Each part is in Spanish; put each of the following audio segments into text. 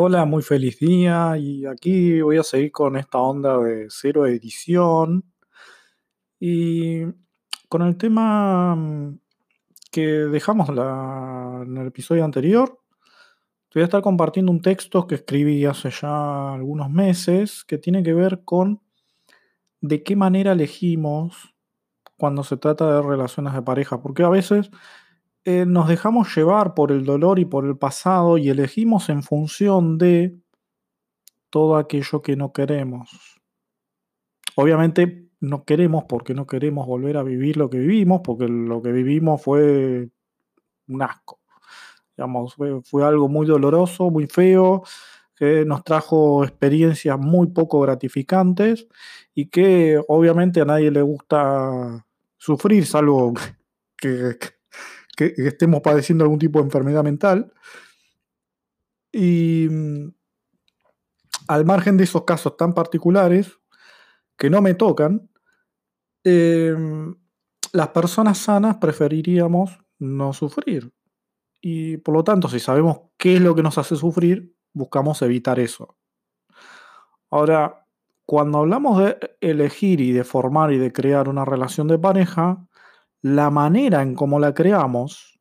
Hola, muy feliz día y aquí voy a seguir con esta onda de cero edición y con el tema mm, que dejamos en el episodio anterior. Te voy a estar compartiendo un texto que escribí hace ya algunos meses que tiene que ver con de qué manera elegimos cuando se trata de relaciones de pareja, porque a veces eh, nos dejamos llevar por el dolor y por el pasado y elegimos en función de todo aquello que no queremos. Obviamente no queremos porque no queremos volver a vivir lo que vivimos, porque lo que vivimos fue un asco. Digamos, fue, algo muy doloroso, muy feo, que nos trajo experiencias muy poco gratificantes y que obviamente a nadie le gusta sufrir, salvo que- que estemos padeciendo algún tipo de enfermedad mental. Y mm, al margen de esos casos tan particulares que no me tocan, em, las personas sanas preferiríamos no sufrir. Y por lo tanto, si sabemos qué es lo que nos hace sufrir, buscamos evitar eso. Ahora, cuando hablamos de elegir y de formar y de crear una relación de pareja, la manera en cómo la creamos,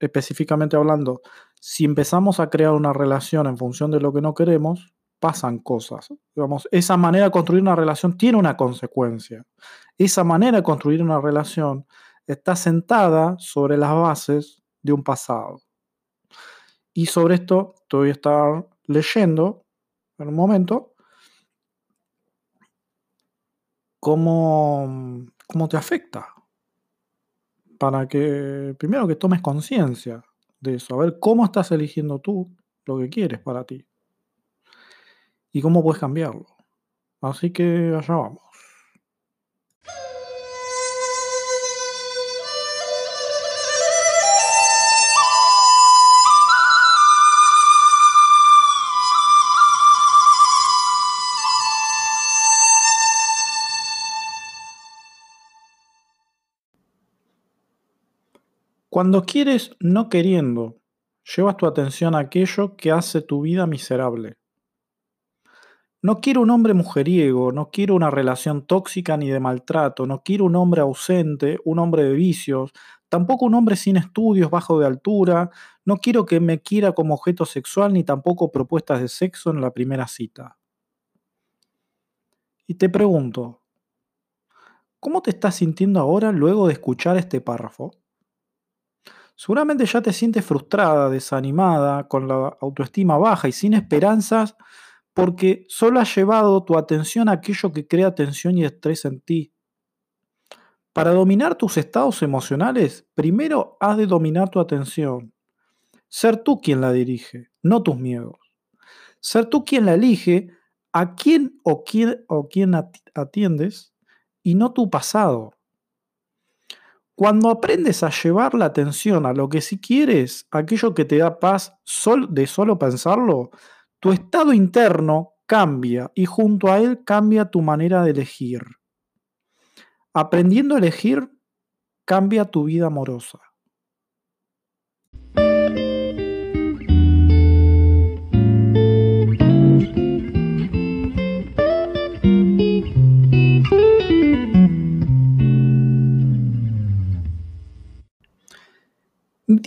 específicamente hablando, si empezamos a crear una relación en función de lo que no queremos, pasan cosas. Esa manera de construir una relación tiene una consecuencia. Esa manera de construir una relación está sentada sobre las bases de un pasado. Y sobre esto te voy a estar leyendo en un momento cómo, cómo te afecta. Para que primero que tomes conciencia de eso, a ver cómo estás eligiendo tú lo que quieres para ti y cómo puedes cambiarlo. Así que allá vamos. Cuando quieres no queriendo, llevas tu atención a aquello que hace tu vida miserable. No quiero un hombre mujeriego, no quiero una relación tóxica ni de maltrato, no quiero un hombre ausente, un hombre de vicios, tampoco un hombre sin estudios, bajo de altura, no quiero que me quiera como objeto sexual ni tampoco propuestas de sexo en la primera cita. Y te pregunto, ¿cómo te estás sintiendo ahora luego de escuchar este párrafo? Seguramente ya te sientes frustrada, desanimada, con la autoestima baja y sin esperanzas porque solo has llevado tu atención a aquello que crea tensión y estrés en ti. Para dominar tus estados emocionales, primero has de dominar tu atención. Ser tú quien la dirige, no tus miedos. Ser tú quien la elige a quién o quién, o quién ati- atiendes y no tu pasado. Cuando aprendes a llevar la atención a lo que sí quieres, aquello que te da paz sol- de solo pensarlo, tu estado interno cambia y junto a él cambia tu manera de elegir. Aprendiendo a elegir, cambia tu vida amorosa.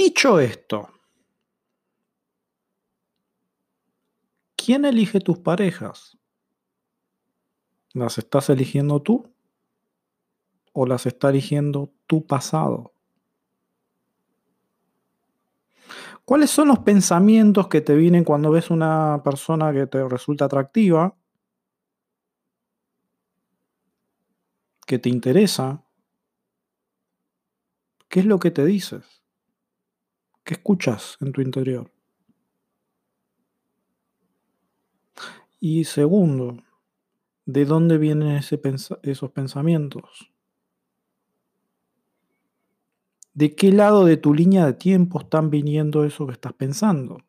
Dicho esto, ¿quién elige tus parejas? ¿Las estás eligiendo tú o las está eligiendo tu pasado? ¿Cuáles son los pensamientos que te vienen cuando ves una persona que te resulta atractiva, que te interesa? ¿Qué es lo que te dices? ¿Qué escuchas en tu interior? Y segundo, ¿de dónde vienen esos pensamientos? ¿De qué lado de tu línea de tiempo están viniendo eso que estás pensando?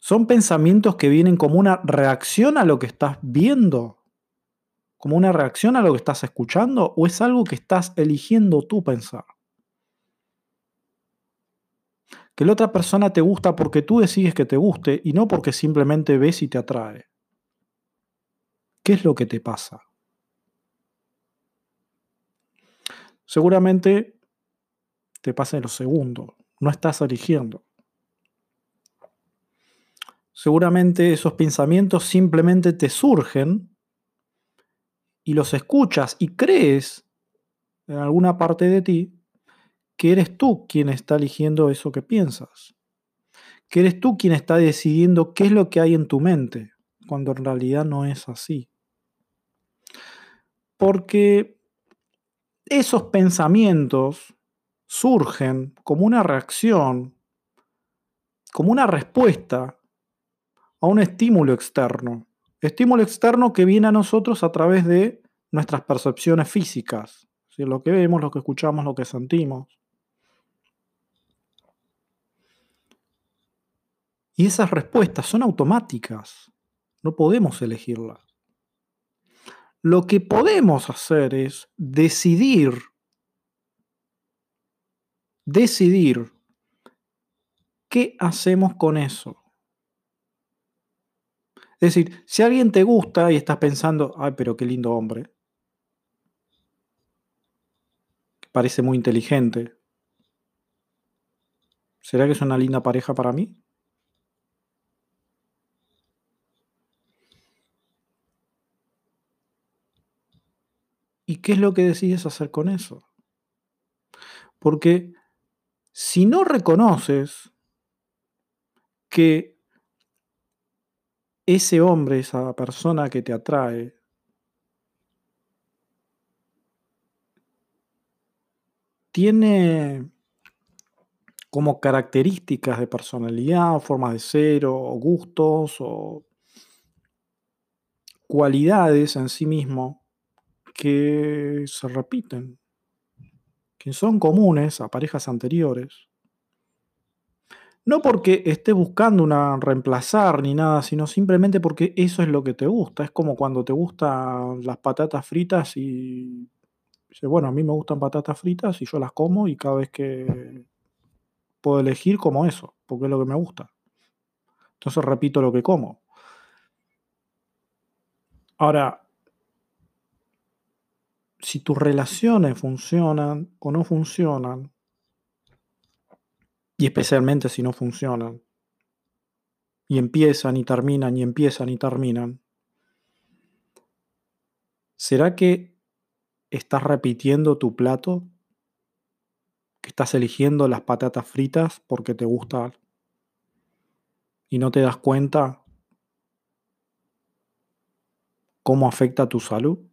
¿Son pensamientos que vienen como una reacción a lo que estás viendo? ¿Como una reacción a lo que estás escuchando? ¿O es algo que estás eligiendo tú pensar? Que la otra persona te gusta porque tú decides que te guste y no porque simplemente ves y te atrae. ¿Qué es lo que te pasa? Seguramente te pasa en lo segundo. No estás eligiendo. Seguramente esos pensamientos simplemente te surgen y los escuchas y crees en alguna parte de ti que eres tú quien está eligiendo eso que piensas. Que eres tú quien está decidiendo qué es lo que hay en tu mente, cuando en realidad no es así. Porque esos pensamientos surgen como una reacción, como una respuesta a un estímulo externo. Estímulo externo que viene a nosotros a través de nuestras percepciones físicas, lo que vemos, lo que escuchamos, lo que sentimos. Y esas respuestas son automáticas, no podemos elegirlas. Lo que podemos hacer es decidir, decidir qué hacemos con eso. Es decir, si alguien te gusta y estás pensando, ay, pero qué lindo hombre, parece muy inteligente, ¿será que es una linda pareja para mí? ¿Y qué es lo que decides hacer con eso? Porque si no reconoces que ese hombre, esa persona que te atrae, tiene como características de personalidad, formas de ser, o gustos, o cualidades en sí mismo que se repiten, que son comunes a parejas anteriores. No porque esté buscando una reemplazar ni nada, sino simplemente porque eso es lo que te gusta. Es como cuando te gustan las patatas fritas y dice, bueno, a mí me gustan patatas fritas y yo las como y cada vez que puedo elegir como eso, porque es lo que me gusta. Entonces repito lo que como. Ahora, si tus relaciones funcionan o no funcionan, y especialmente si no funcionan, y empiezan y terminan y empiezan y terminan, ¿será que estás repitiendo tu plato? ¿Que estás eligiendo las patatas fritas porque te gustan y no te das cuenta cómo afecta tu salud?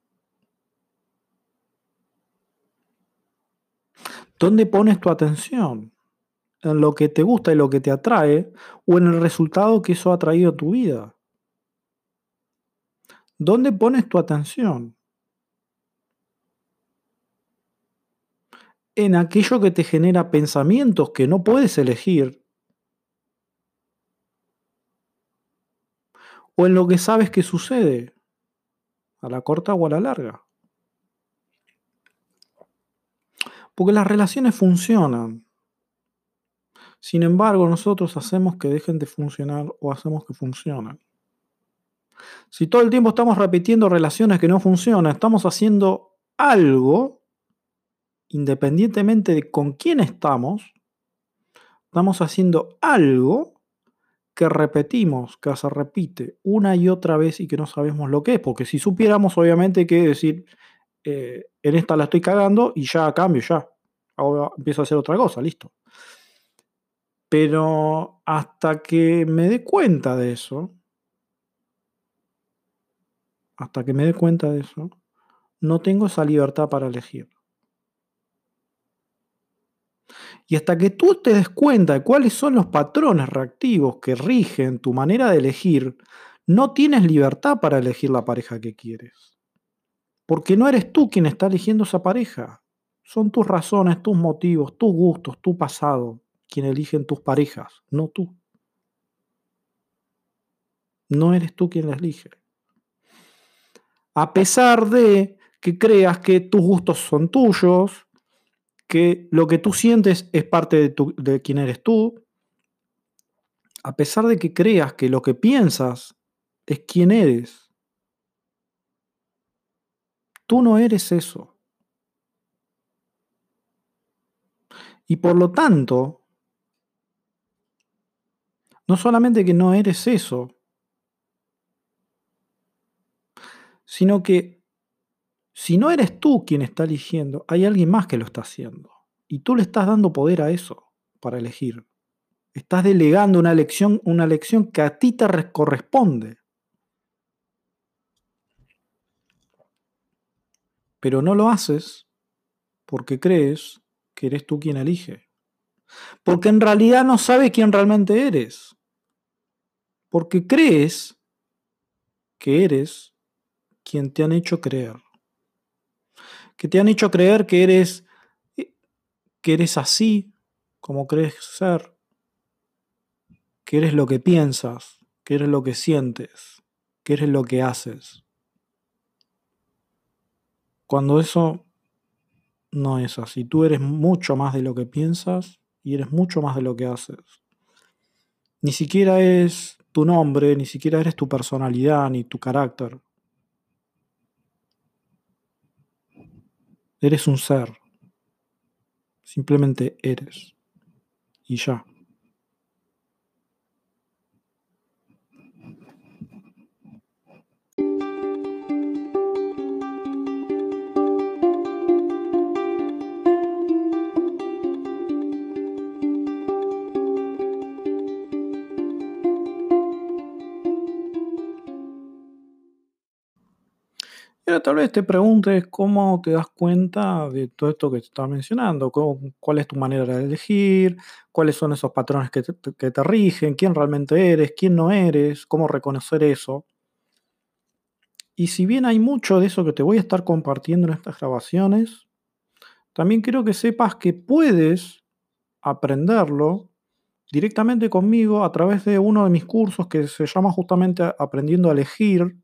¿Dónde pones tu atención? ¿En lo que te gusta y lo que te atrae o en el resultado que eso ha traído a tu vida? ¿Dónde pones tu atención? En aquello que te genera pensamientos que no puedes elegir. O en lo que sabes que sucede, a la corta o a la larga. Porque las relaciones funcionan. Sin embargo, nosotros hacemos que dejen de funcionar o hacemos que funcionen. Si todo el tiempo estamos repitiendo relaciones que no funcionan, estamos haciendo algo, independientemente de con quién estamos, estamos haciendo algo que repetimos, que se repite una y otra vez y que no sabemos lo que es. Porque si supiéramos, obviamente, que decir, eh, en esta la estoy cagando y ya cambio, ya. Ahora empiezo a hacer otra cosa, listo. Pero hasta que me dé cuenta de eso, hasta que me dé cuenta de eso, no tengo esa libertad para elegir. Y hasta que tú te des cuenta de cuáles son los patrones reactivos que rigen tu manera de elegir, no tienes libertad para elegir la pareja que quieres. Porque no eres tú quien está eligiendo esa pareja. Son tus razones, tus motivos, tus gustos, tu pasado, quien eligen tus parejas, no tú. No eres tú quien la elige. A pesar de que creas que tus gustos son tuyos, que lo que tú sientes es parte de, de quién eres tú, a pesar de que creas que lo que piensas es quién eres, tú no eres eso. Y por lo tanto, no solamente que no eres eso, sino que si no eres tú quien está eligiendo, hay alguien más que lo está haciendo. Y tú le estás dando poder a eso para elegir. Estás delegando una elección, una elección que a ti te corresponde. Pero no lo haces porque crees que eres tú quien elige. Porque en realidad no sabes quién realmente eres. Porque crees que eres quien te han hecho creer. Que te han hecho creer que eres que eres así como crees ser, que eres lo que piensas, que eres lo que sientes, que eres lo que haces. Cuando eso no es así, tú eres mucho más de lo que piensas y eres mucho más de lo que haces. Ni siquiera es tu nombre, ni siquiera eres tu personalidad, ni tu carácter. Eres un ser. Simplemente eres. Y ya. Tal vez te preguntes cómo te das cuenta de todo esto que te estaba mencionando, cuál es tu manera de elegir, cuáles son esos patrones que te, rigen, quién realmente eres, quién no eres, cómo reconocer eso. Y si bien hay mucho de eso que te voy a estar compartiendo en estas grabaciones, también quiero que sepas que puedes aprenderlo directamente conmigo a través de uno de mis cursos que se llama justamente Aprendiendo a elegir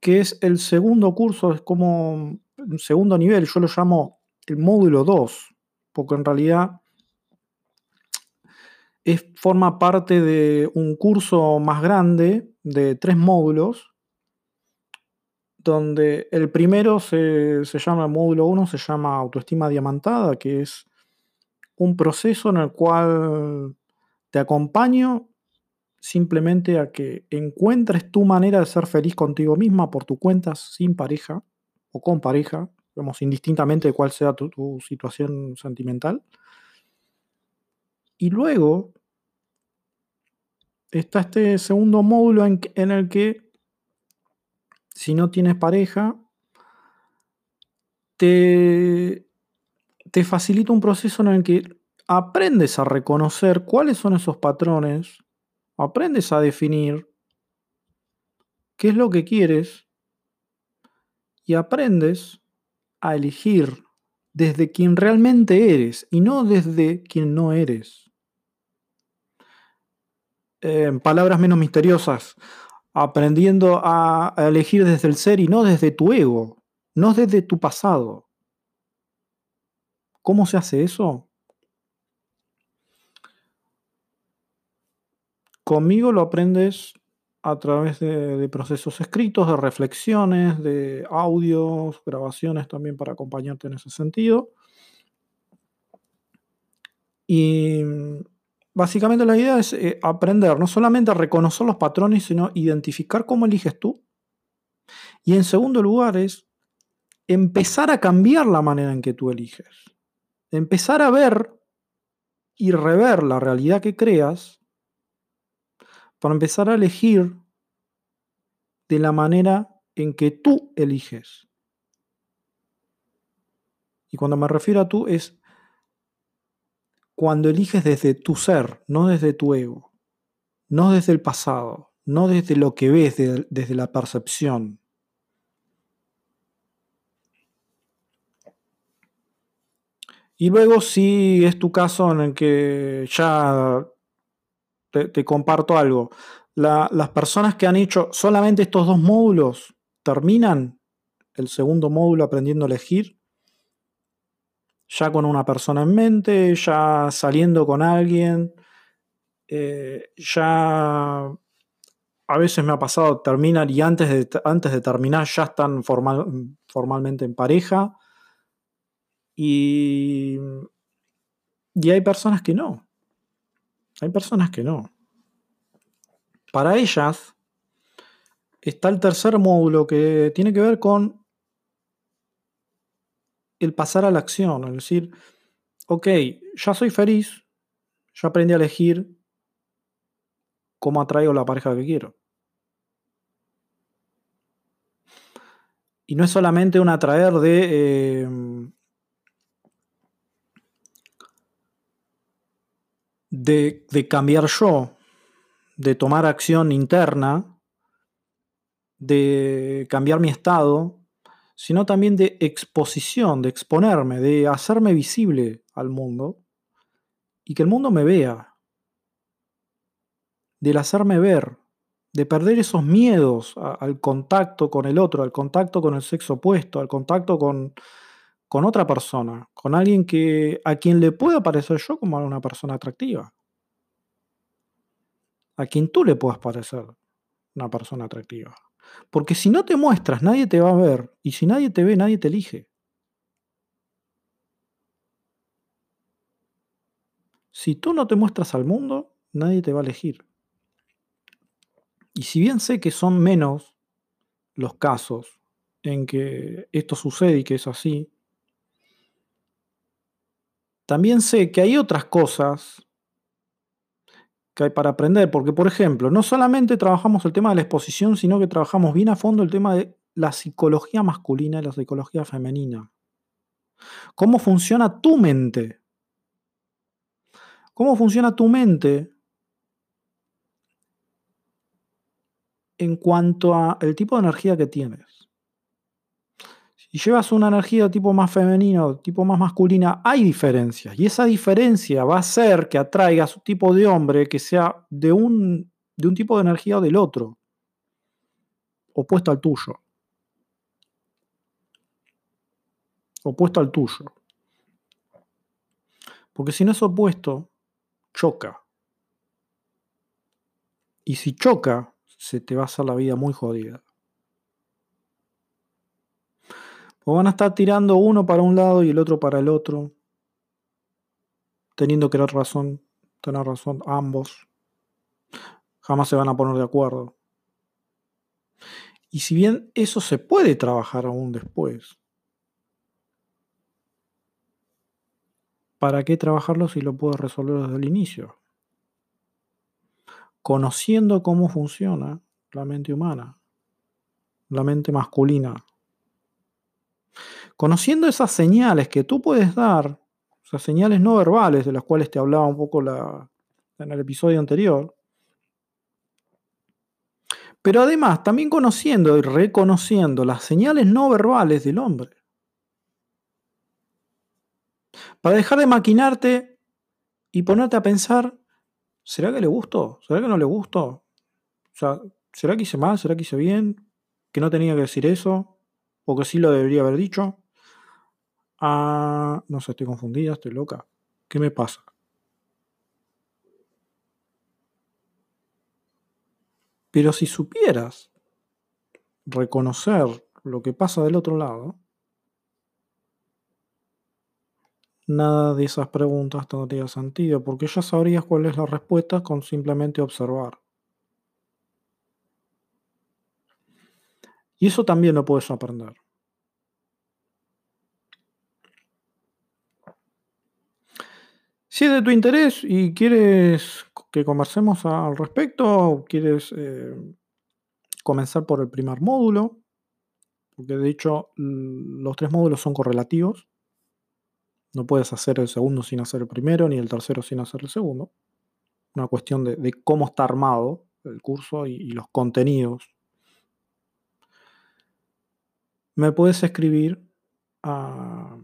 que es el segundo curso, es como un segundo nivel, yo lo llamo el módulo 2, porque en realidad es, forma parte de un curso más grande de tres módulos, donde el primero se, se llama, el módulo 1 se llama autoestima diamantada, que es un proceso en el cual te acompaño simplemente a que encuentres tu manera de ser feliz contigo misma por tu cuenta sin pareja o con pareja, digamos, indistintamente de cuál sea tu, situación sentimental. Y luego está este segundo módulo en, en el que si no tienes pareja, te, te facilita un proceso en el que aprendes a reconocer cuáles son esos patrones aprendes a definir qué es lo que quieres y aprendes a elegir desde quien realmente eres y no desde quien no eres. En palabras menos misteriosas, aprendiendo a, elegir desde el ser y no desde tu ego, no desde tu pasado. ¿Cómo se hace eso? Conmigo lo aprendes a través de, procesos escritos, de reflexiones, de audios, grabaciones también para acompañarte en ese sentido. Y básicamente la idea es eh, aprender no solamente a reconocer los patrones, sino identificar cómo eliges tú. Y en segundo lugar es empezar a cambiar la manera en que tú eliges. Empezar a ver y rever la realidad que creas para empezar a elegir de la manera en que tú eliges. Y cuando me refiero a tú es cuando eliges desde tu ser, no desde tu ego, no desde el pasado, no desde lo que ves, desde la percepción. Y luego si es tu caso en el que ya te, comparto algo. las personas que han hecho solamente estos dos módulos terminan el segundo módulo aprendiendo a elegir, ya con una persona en mente, ya saliendo con alguien, eh, ya a veces me ha pasado terminar y antes de, antes de terminar ya están formal, formalmente en pareja. Y, y hay personas que no. Hay personas que no. Para ellas está el tercer módulo que tiene que ver con el pasar a la acción, es decir, ok, ya soy feliz, ya aprendí a elegir cómo atraigo la pareja que quiero. Y no es solamente un atraer de... Em, de, cambiar yo, de tomar acción interna, de cambiar mi estado, sino también de exposición, de exponerme, de hacerme visible al mundo y que el mundo me vea, del hacerme ver, de perder esos miedos al contacto con el otro, al contacto con el sexo opuesto, al contacto con, con otra persona, con alguien que a quien le pueda parecer yo como una persona atractiva, a quien tú le puedas parecer una persona atractiva. Porque si no te muestras, nadie te va a ver. Y si nadie te ve, nadie te elige. Si tú no te muestras al mundo, nadie te va a elegir. Y si bien sé que son menos los casos en que esto sucede y que es así, también sé que hay otras cosas que hay para aprender, porque por ejemplo, no solamente trabajamos el tema de la exposición, sino que trabajamos bien a fondo el tema de la psicología masculina y la psicología femenina. ¿Cómo funciona tu mente? ¿Cómo funciona tu mente en cuanto al tipo de energía que tienes? Y llevas una energía tipo más femenino, tipo más masculina, hay diferencias. Y esa diferencia va a hacer que atraiga a su tipo de hombre que sea de un, de un tipo de energía o del otro, opuesto al tuyo. Opuesto al tuyo. Porque si no es opuesto, choca. Y si choca, se te va a hacer la vida muy jodida. O van a estar tirando uno para un lado y el otro para el otro, teniendo que dar razón, tener razón ambos. Jamás se van a poner de acuerdo. Y si bien eso se puede trabajar aún después, ¿para qué trabajarlo si lo puedo resolver desde el inicio? Conociendo cómo funciona la mente humana, la mente masculina, Conociendo esas señales que tú puedes dar, esas señales no verbales de las cuales te hablaba un poco la, en el episodio anterior, pero además también conociendo y reconociendo las señales no verbales del hombre. Para dejar de maquinarte y ponerte a pensar, ¿será que le gustó? ¿Será que no le gustó? O sea, ¿será que hice mal? ¿Será que hice bien? ¿Que no tenía que decir eso? ¿O que sí lo debería haber dicho? Ah, no sé, estoy confundida, estoy loca. ¿Qué me pasa? Pero si supieras reconocer lo que pasa del otro lado, nada de esas preguntas tendría sentido, porque ya sabrías cuál es la respuesta con simplemente observar. Y eso también lo puedes aprender. Si es de tu interés y quieres que conversemos al respecto, quieres eh, comenzar por el primer módulo, porque de hecho los tres módulos son correlativos. No puedes hacer el segundo sin hacer el primero, ni el tercero sin hacer el segundo. Una cuestión de, cómo está armado el curso y, los contenidos. Me puedes escribir a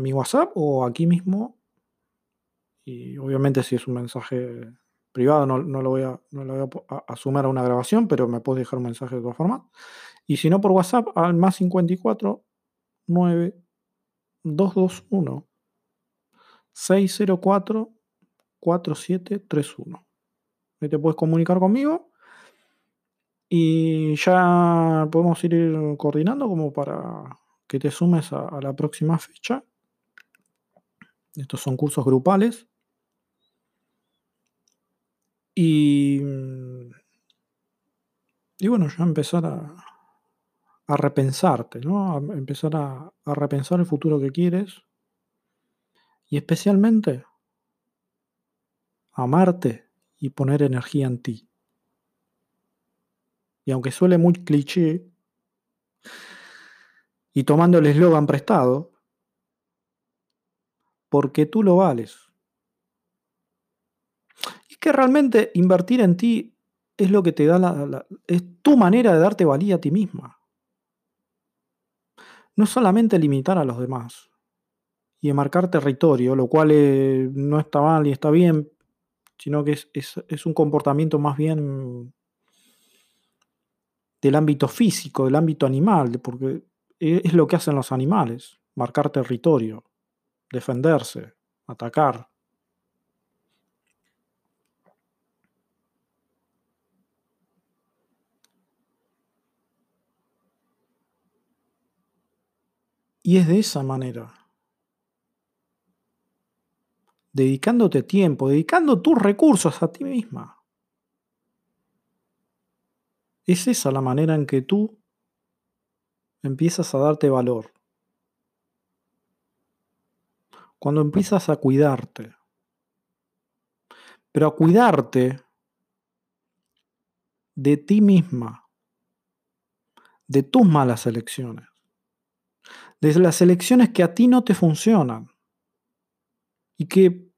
mi WhatsApp o aquí mismo y obviamente si es un mensaje privado no, lo voy, a, no lo voy a, sumar a una grabación, pero me puedes dejar un mensaje de todas formas. Y si no por WhatsApp al más 54 9 221 604 4731. Ahí te puedes comunicar conmigo. Y ya podemos ir coordinando como para que te sumes a, a la próxima fecha. Estos son cursos grupales. Y, y bueno, ya empezar a, a repensarte, ¿no? A empezar a, a repensar el futuro que quieres. Y especialmente amarte y poner energía en ti. Y aunque suele muy cliché, y tomando el eslogan prestado, porque tú lo vales. Es que realmente invertir en ti es lo que te da la, es tu manera de darte valía a ti misma. No solamente limitar a los demás y de marcar territorio, lo cual eh, no está mal y está bien, sino que es, es- es un comportamiento más bien del ámbito físico, del ámbito animal, porque e- es lo que hacen los animales, marcar territorio, defenderse, atacar. Y es de esa manera, dedicándote tiempo, dedicando tus recursos a ti misma. Es esa la manera en que tú empiezas a darte valor. Cuando empiezas a cuidarte. Pero a cuidarte de ti misma, de tus malas elecciones, de las elecciones que a ti no te funcionan y que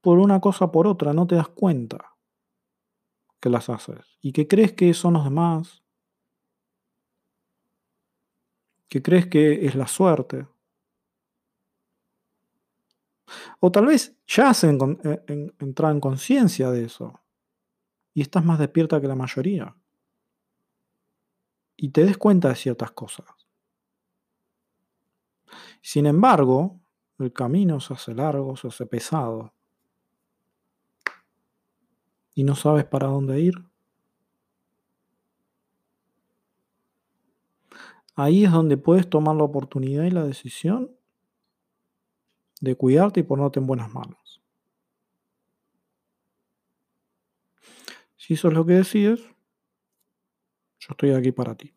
por una cosa o por otra no te das cuenta que las haces y que crees que son los demás, que crees que es la suerte. O tal vez ya has eh, en- entrado en conciencia de eso y estás más despierta que la mayoría y te des cuenta de ciertas cosas. Sin embargo, el camino se hace largo, se hace pesado y no sabes para dónde ir. Ahí es donde puedes tomar la oportunidad y la decisión de cuidarte y ponerte en buenas manos. Si eso es lo que decides, yo estoy aquí para ti.